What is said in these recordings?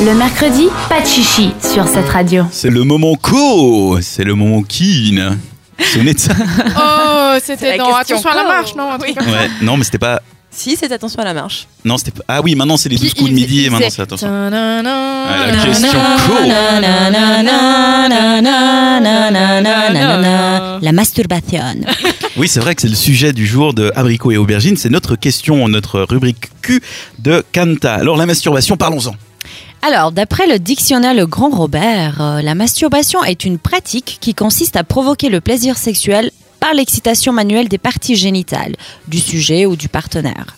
Le mercredi, pas de chichi sur cette radio. C'est le moment co, c'est le moment vous souvenez de ça Oh, c'était dans Attention à la marche, non Oui. Ouais, non, mais c'était pas. Si, c'est attention à la marche. Non, c'était pas. Ah oui, maintenant c'est les 12 coups de midi et maintenant c'est attention. Ah, la question co. La masturbation. Oui, c'est vrai que c'est le sujet du jour de Abricot et Aubergine. C'est notre question, notre rubrique Q de Kanta. Alors la masturbation, parlons-en. Alors, d'après le dictionnaire Le Grand Robert, euh, la masturbation est une pratique qui consiste à provoquer le plaisir sexuel par l'excitation manuelle des parties génitales du sujet ou du partenaire.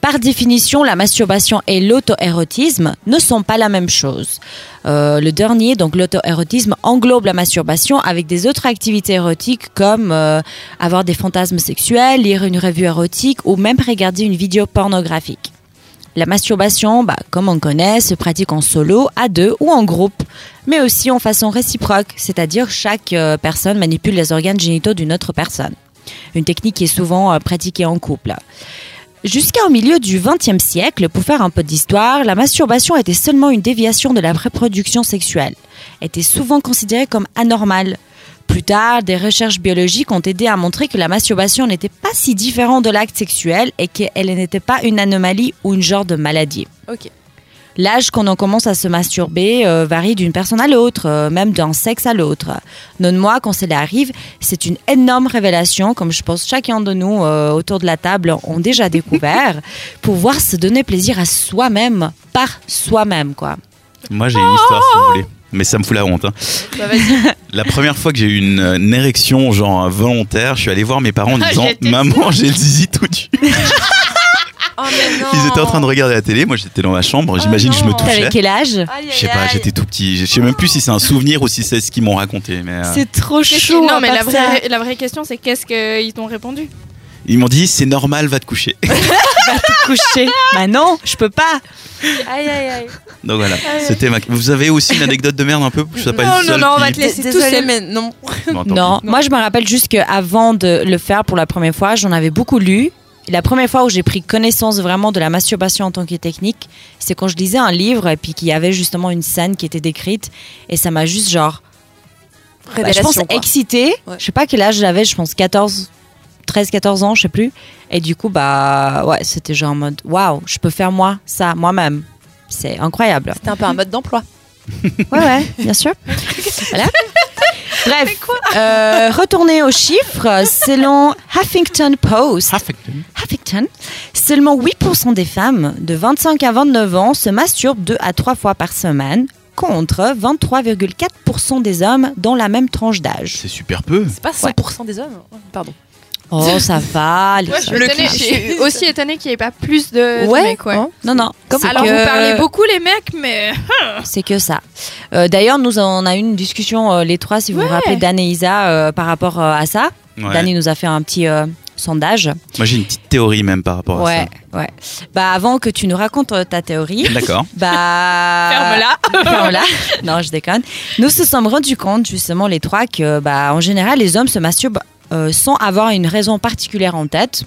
Par définition, la masturbation et l'auto-érotisme ne sont pas la même chose. Euh, le dernier, donc l'auto-érotisme, englobe la masturbation avec des autres activités érotiques comme euh, avoir des fantasmes sexuels, lire une revue érotique ou même regarder une vidéo pornographique. La masturbation, bah, comme on connaît, se pratique en solo, à deux ou en groupe, mais aussi en façon réciproque, c'est-à-dire chaque euh, personne manipule les organes génitaux d'une autre personne. Une technique qui est souvent euh, pratiquée en couple. Jusqu'au milieu du XXe siècle, pour faire un peu d'histoire, la masturbation était seulement une déviation de la reproduction sexuelle, était souvent considérée comme anormale. Plus tard, des recherches biologiques ont aidé à montrer que la masturbation n'était pas si différente de l'acte sexuel et qu'elle n'était pas une anomalie ou une genre de maladie. Ok. L'âge qu'on en commence à se masturber euh, varie d'une personne à l'autre, euh, même d'un sexe à l'autre. Non-moi, quand cela arrive, c'est une énorme révélation, comme je pense chacun de nous euh, autour de la table ont déjà découvert, pouvoir se donner plaisir à soi-même, par soi-même, quoi. Moi j'ai une histoire si vous voulez. Mais ça me fout la honte. hein. Bah. La première fois que j'ai eu une, euh, une érection genre volontaire, je suis allé voir mes parents en Ah, disant Maman, j'ai le zizi tout nu. Oh. Ils étaient en train de regarder la télé, moi j'étais dans ma chambre, j'imagine que je me touchais. T'avais quel âge? Je sais pas, j'étais tout petit. Je sais même plus si c'est un souvenir ou si c'est ce qu'ils m'ont raconté. Mais euh, C'est trop chaud. Non, mais la vraie, la vraie question, c'est qu'est-ce qu'ils t'ont répondu? Ils m'ont dit c'est normal, va te coucher. Va te coucher. bah non, je peux pas. Aïe, aïe, aïe. Donc voilà, c'était ma. Vous avez aussi une anecdote de merde un peu Je suis pas Non, non, non, on va qui- te laisser tout Désolée, seul. mais non. Bon, tant Non, moi je me rappelle juste qu'avant de le faire pour la première fois, j'en avais beaucoup lu. La première fois où j'ai pris connaissance vraiment de la masturbation en tant que technique, c'est quand je lisais un livre et puis qu'il y avait justement une scène qui était décrite et ça m'a juste genre, bah, je pense, excité. Ouais. Je sais pas quel âge j'avais, je pense 14, 13, 14 ans, je sais plus. Et du coup, bah ouais, c'était genre en mode, waouh, je peux faire moi, ça, moi-même. C'est incroyable. C'était un peu un mode d'emploi. Ouais, ouais, bien sûr. Voilà. Bref, euh, retourner aux chiffres, selon Huffington Post, Huffington, seulement 8% des femmes de 25 à 29 ans se masturbent 2 à 3 fois par semaine, contre 23,4% des hommes dans la même tranche d'âge. C'est super peu. C'est pas 100% des hommes. Pardon. Oh, ça va. les Ouais, je suis, Le étonnée- je cliché. suis aussi étonnée qu'il n'y ait pas plus de, de Ouais. mecs. Ouais. Hein Non, non. c'est Alors, que- vous parlez beaucoup, les mecs, mais. C'est que ça. Euh, D'ailleurs, nous on a eu une discussion euh, les trois, si vous vous rappelez, Dan et Isa, euh, par rapport euh, à ça. Ouais. Dan il nous a fait un petit euh, sondage. Moi j'ai une petite théorie même par rapport Ouais, à ouais. Bah avant que tu nous racontes ta théorie, ça. D'accord. bah Ferme-la. Ferme-la. Non, je déconne. Nous se sommes rendus compte justement les trois que bah en général les hommes se masturbent sans avoir une raison particulière en tête.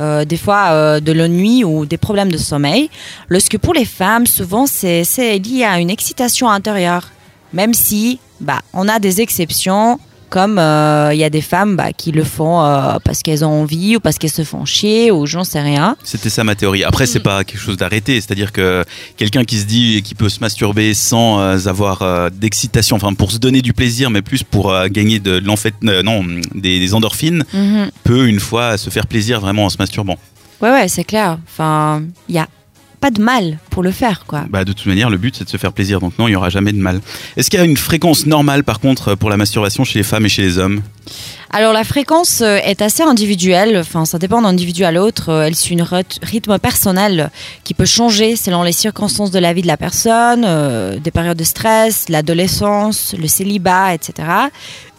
Euh, des fois euh, de l'ennui ou des problèmes de sommeil. Lorsque pour les femmes, souvent c'est c'est lié à une excitation intérieure. Même si bah, on a des exceptions, comme euh, il y a des femmes bah, qui le font euh, parce qu'elles ont envie ou parce qu'elles se font chier ou j'en sais rien. C'était ça ma théorie. Après, Mm. c'est pas quelque chose d'arrêté. C'est-à-dire que quelqu'un qui se dit qu'il peut se masturber sans euh, avoir d'excitation, enfin pour se donner du plaisir, mais plus pour gagner de l'enfait, non, des, des endorphines, peut une fois se faire plaisir vraiment en se masturbant. Ouais, ouais, c'est clair. Enfin, il y a pas de mal pour le faire, quoi. Bah, de toute manière, le but c'est de se faire plaisir, donc non, il y aura jamais de mal. Est-ce qu'il y a une fréquence normale par contre pour la masturbation chez les femmes et chez les hommes? Alors la fréquence euh, est assez individuelle, enfin ça dépend d'un individu à l'autre, Euh, elle suit un rythme personnel qui peut changer selon les circonstances de la vie de la personne, euh, des périodes de stress, l'adolescence, le célibat, etc.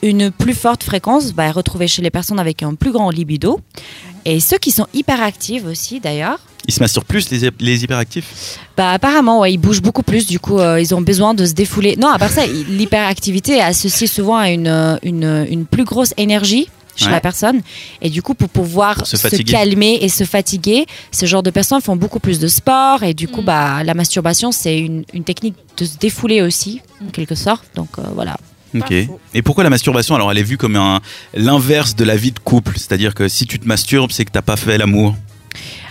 Une plus forte fréquence bah, est retrouvée chez les personnes avec un plus grand libido et ceux qui sont hyperactifs aussi d'ailleurs. Ils se masturbent plus les, les hyperactifs? Bah apparemment, ouais, ils bougent beaucoup plus. Du coup, euh, ils ont besoin de se défouler. Non, à part ça, l'hyperactivité est associée souvent à une, euh, une, une plus grosse énergie chez Ouais. la personne. Et du coup, pour pouvoir Pour se calmer et se fatiguer, ce genre de personnes font beaucoup plus de sport. Et du coup, Mm. bah, la masturbation, c'est une, une technique de se défouler aussi, en quelque sorte. Donc euh, voilà. Ok. Et pourquoi la masturbation Alors, elle est vue comme un l'inverse de la vie de couple, c'est-à-dire que si tu te masturbes, c'est que t'as pas fait l'amour.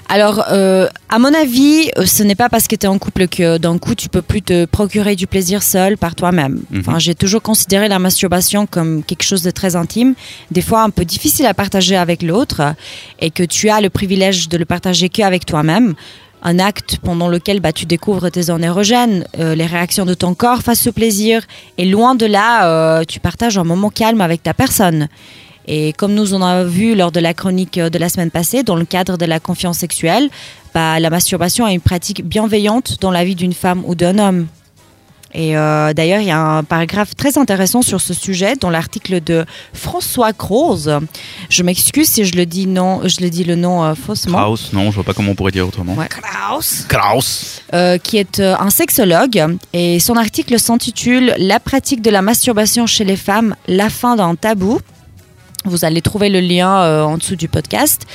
Alors, euh, à mon avis, euh, ce n'est pas parce que tu es en couple que d'un coup, tu peux plus te procurer du plaisir seul par toi-même. Mhm. Enfin, j'ai toujours considéré la masturbation comme quelque chose de très intime, des fois un peu difficile à partager avec l'autre, et que tu as le privilège de le partager qu'avec toi-même. Un acte pendant lequel bah, tu découvres tes zones érogènes, euh, les réactions de ton corps face au plaisir, et loin de là, euh, tu partages un moment calme avec ta personne. Et comme nous en avons vu lors de la chronique euh, de la semaine passée, dans le cadre de la confiance sexuelle, bah, la masturbation est une pratique bienveillante dans la vie d'une femme ou d'un homme. Et euh, d'ailleurs, il y a un paragraphe très intéressant sur ce sujet dans l'article de François Croze. Je m'excuse si je le dis non, je le dis le nom euh, faussement. Kraus, non, je vois pas comment on pourrait dire autrement. Ouais. Kraus. euh, qui est euh, un sexologue et son article s'intitule La pratique de la masturbation chez les femmes, la fin d'un tabou. Vous allez trouver le lien euh, en dessous du podcast.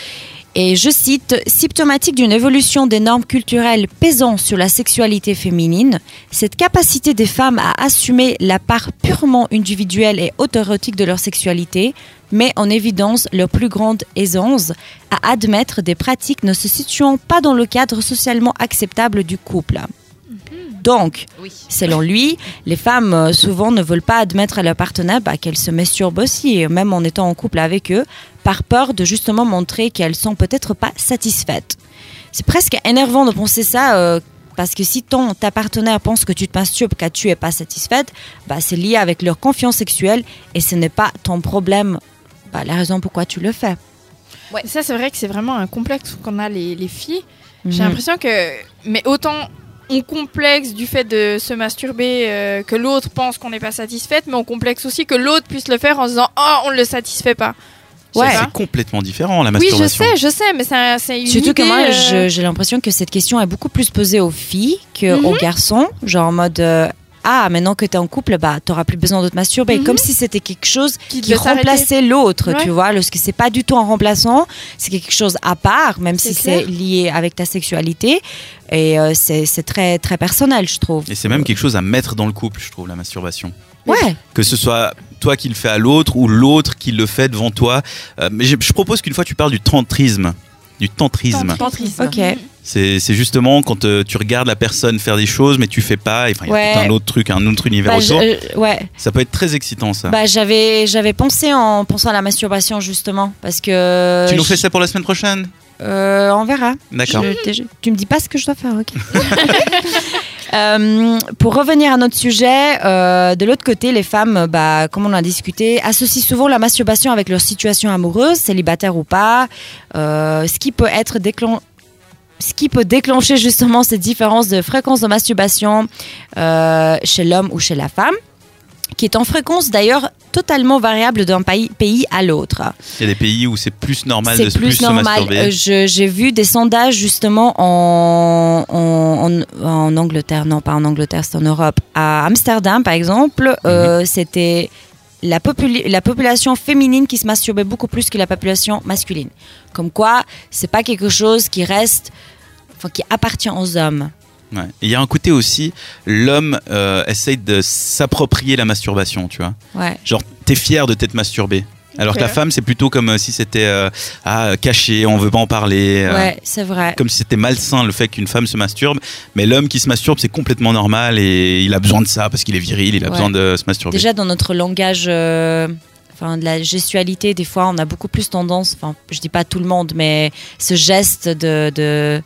Et je cite, symptomatique d'une évolution des normes culturelles pesant sur la sexualité féminine, cette capacité des femmes à assumer la part purement individuelle et autorotique de leur sexualité met en évidence leur plus grande aisance à admettre des pratiques ne se situant pas dans le cadre socialement acceptable du couple. Donc, Oui. selon lui, les femmes euh, souvent ne veulent pas admettre à leur partenaire bah, qu'elles se masturbent aussi, même en étant en couple avec eux, par peur de justement montrer qu'elles sont peut-être pas satisfaites. C'est presque énervant de penser ça. euh, parce que si ton, ta partenaire pense que tu te masturbes car tu es pas satisfaite, bah, c'est lié avec leur confiance sexuelle et ce n'est pas ton problème, bah, la raison pourquoi tu le fais. Ça, c'est vrai que c'est vraiment un complexe qu'on a les, les filles. J'ai Mhm. l'impression que. Mais autant on complexe du fait de se masturber euh, que l'autre pense qu'on n'est pas satisfaite, mais on complexe aussi que l'autre puisse le faire en se disant Oh, on ne le satisfait pas. Ouais. C'est complètement différent la Oui, je masturbation. sais, je sais, mais c'est un- c'est une Surtout que moi, euh, j'ai l'impression que cette question est beaucoup plus posée aux filles qu'aux Mhm. garçons. Genre en mode euh, Ah, maintenant que tu es en couple, bah, tu plus besoin de te masturber. Mhm. Comme si c'était quelque chose Qui remplaçait l'autre, Ouais. tu vois. Lorsque c'est pas du tout un remplaçant, c'est quelque chose à part, même si c'est lié avec ta sexualité. Et euh, c'est c'est très, très personnel, je trouve. Et c'est même quelque chose à mettre dans le couple, je trouve, la masturbation. Ouais. Que ce soit toi qui le fais à l'autre ou l'autre qui le fait devant toi. Euh, mais je, je propose qu'une fois tu parles du tantrisme. Du tantrisme. Tantrisme. Ok. C'est justement quand euh, tu regardes la personne faire des choses, mais tu fais pas. Enfin, il y a tout un autre truc, un autre univers Bah, je- autour. euh, ouais. Ça peut être très excitant, ça. Bah, j'avais, j'avais pensé en pensant à la masturbation, justement. Parce que. tu nous fais ça pour la semaine prochaine? Euh, on verra. D'accord. Tu me dis pas ce que je dois faire, ok. Euh, pour revenir à notre sujet, euh, de l'autre côté, les femmes, bah, comme on a discuté, associent souvent la masturbation avec leur situation amoureuse, célibataire ou pas, ce qui peut être déclen- ce qui peut déclencher justement cette différence de fréquence de masturbation euh, chez l'homme ou chez la femme, qui est en fréquence d'ailleurs totalement variable d'un pays, pays à l'autre. Il y a des pays où c'est plus normal de se plus plus se normal. masturber. Euh, J'ai vu des sondages justement en, en, en- en Angleterre, non pas en Angleterre, c'est en Europe. À Amsterdam, par exemple, Mhm. euh, c'était la, la population féminine qui se masturbait beaucoup plus que la population masculine. Comme quoi, c'est pas quelque chose qui reste, enfin, qui appartient aux hommes. Ouais. Il y a un côté aussi, l'homme euh, essaye de s'approprier la masturbation, tu vois. Ouais. Genre, t'es fier de t'être masturbé. Alors que la femme, c'est plutôt comme euh, si c'était euh, ah, caché, on veut pas en parler. euh, Ouais, c'est vrai. Comme si c'était malsain le fait qu'une femme se masturbe. Mais l'homme qui se masturbe, c'est complètement normal et il a besoin de ça parce qu'il est viril, il a Ouais. besoin de se masturber. Déjà dans notre langage, euh, enfin de la gestualité, des fois on a beaucoup plus tendance, enfin je dis pas tout le monde, mais ce geste de de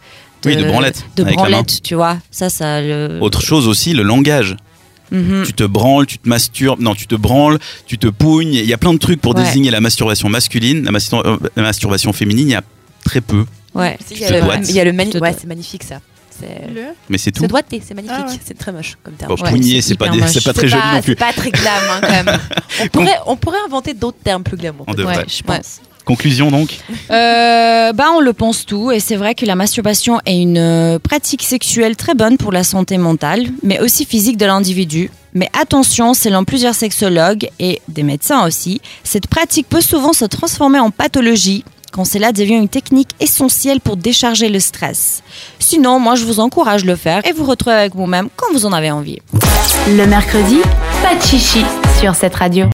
Oui, de branlette, de branlette, tu vois, ça ça le. Autre chose aussi, le langage. Mhm. Tu te branles, tu te masturbes, non, tu te branles, tu te pougnes. Il y a plein de trucs pour Ouais. désigner la masturbation masculine. La, mastur- euh, la masturbation féminine, il y a très peu. Ouais. Il y a le, ouais, doites. c'est magnifique ça. C'est Le- Mais c'est tout. se c'est magnifique. Ah ouais. C'est très moche comme terme. Bon, Ouais, pougner, c'est c'est pas, des- pas C'est très joli pas- non plus. C'est pas très glam hein, quand même. On pourrait, on pourrait inventer d'autres termes plus glamour. On devrait. Ouais, je pense. Conclusion donc Euh, bah, on le pense tout, et c'est vrai que la masturbation est une euh, pratique sexuelle très bonne pour la santé mentale, mais aussi physique de l'individu. Mais attention, selon plusieurs sexologues et des médecins aussi, cette pratique peut souvent se transformer en pathologie quand cela devient une technique essentielle pour décharger le stress. Sinon, moi je vous encourage de le faire et vous retrouver avec vous-même quand vous en avez envie. Le mercredi, pas de chichi sur cette radio.